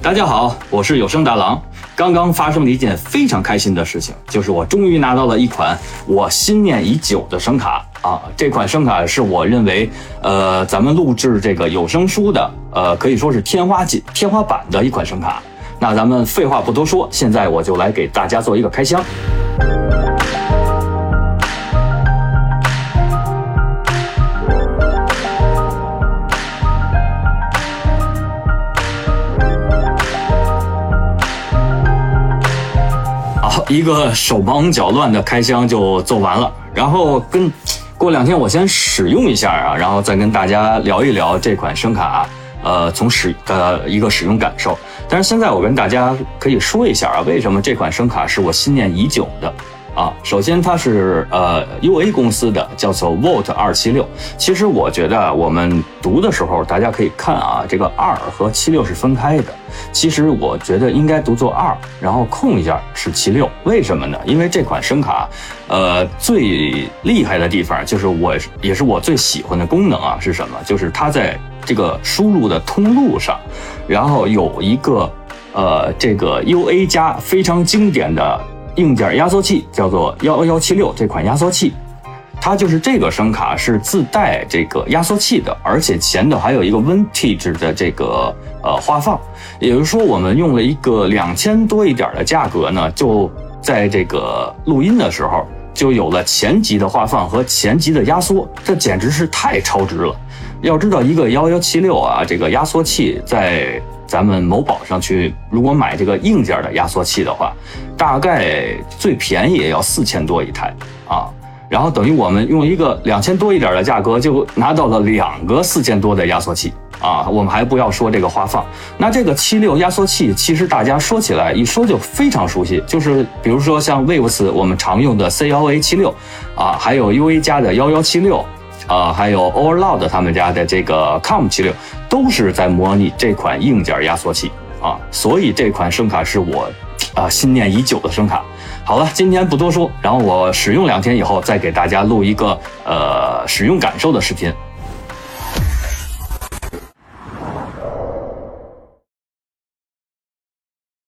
大家好，我是有声大郎。刚刚发生了一件非常开心的事情，就是我终于拿到了一款我心念已久的声卡啊！这款声卡是我认为，呃，咱们录制这个有声书的，呃，可以说是天花锦、天花板的一款声卡。那咱们废话不多说，现在我就来给大家做一个开箱。一个手忙脚乱的开箱就做完了，然后跟过两天我先使用一下啊，然后再跟大家聊一聊这款声卡，呃，从使呃一个使用感受。但是现在我跟大家可以说一下啊，为什么这款声卡是我心念已久的。啊，首先它是呃 U A 公司的，叫做 Volt 二七六。其实我觉得我们读的时候，大家可以看啊，这个二和七六是分开的。其实我觉得应该读作二，然后空一下是七六。为什么呢？因为这款声卡，呃，最厉害的地方就是我也是我最喜欢的功能啊，是什么？就是它在这个输入的通路上，然后有一个呃这个 U A 加非常经典的。硬件压缩器叫做幺幺七六这款压缩器，它就是这个声卡是自带这个压缩器的，而且前头还有一个 Vintage 的这个呃画放，也就是说我们用了一个两千多一点的价格呢，就在这个录音的时候就有了前级的画放和前级的压缩，这简直是太超值了。要知道一个幺幺七六啊，这个压缩器在。咱们某宝上去，如果买这个硬件的压缩器的话，大概最便宜也要四千多一台啊。然后等于我们用一个两千多一点的价格，就拿到了两个四千多的压缩器啊。我们还不要说这个花放，那这个七六压缩器，其实大家说起来一说就非常熟悉，就是比如说像 Waves 我们常用的 C 幺 A 七六啊，还有 U A 加的幺幺七六。啊，还有 Overloud 他们家的这个 Com 七六，都是在模拟这款硬件压缩器啊，所以这款声卡是我啊心念已久的声卡。好了，今天不多说，然后我使用两天以后再给大家录一个呃使用感受的视频。